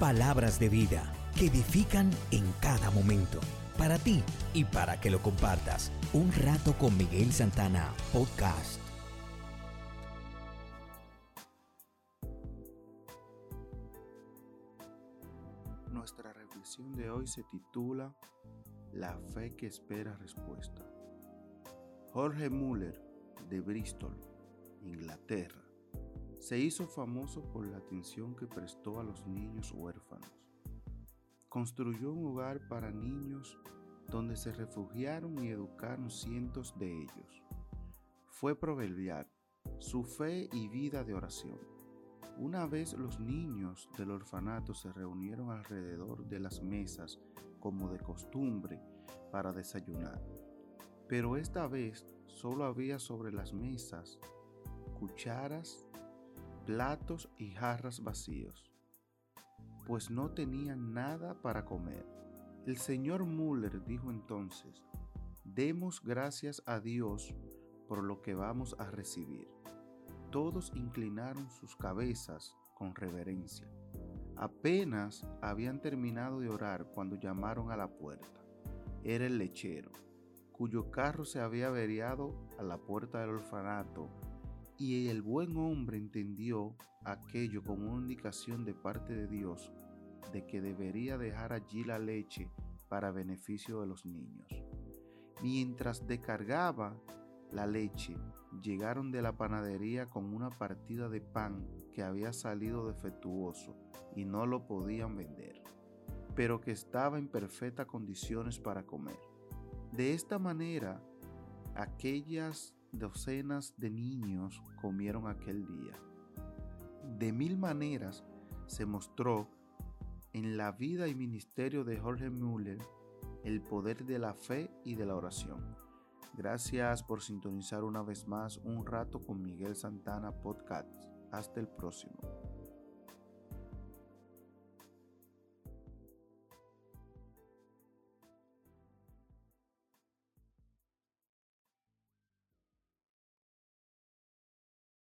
Palabras de vida que edifican en cada momento. Para ti y para que lo compartas. Un rato con Miguel Santana, podcast. Nuestra reflexión de hoy se titula La fe que espera respuesta. Jorge Muller, de Bristol, Inglaterra, se hizo famoso por la atención que prestó a los niños huérfanos. Construyó un hogar para niños donde se refugiaron y educaron cientos de ellos. Fue proverbial su fe y vida de oración. Una vez los niños del orfanato se reunieron alrededor de las mesas como de costumbre para desayunar. Pero esta vez solo había sobre las mesas cucharas, platos y jarras vacíos, pues no tenían nada para comer. El señor Müller dijo entonces, demos gracias a Dios por lo que vamos a recibir. Todos inclinaron sus cabezas con reverencia. Apenas habían terminado de orar cuando llamaron a la puerta. Era el lechero, cuyo carro se había averiado a la puerta del orfanato y el buen hombre entendió aquello como una indicación de parte de Dios de que debería dejar allí la leche para beneficio de los niños. Mientras descargaba la leche, llegaron de la panadería con una partida de pan que había salido defectuoso y no lo podían vender, pero que estaba en perfectas condiciones para comer. De esta manera, aquellas docenas de niños comieron aquel día. De mil maneras se mostró en la vida y ministerio de Jorge Müller el poder de la fe y de la oración. Gracias por sintonizar una vez más un rato con Miguel Santana Podcast. Hasta el próximo.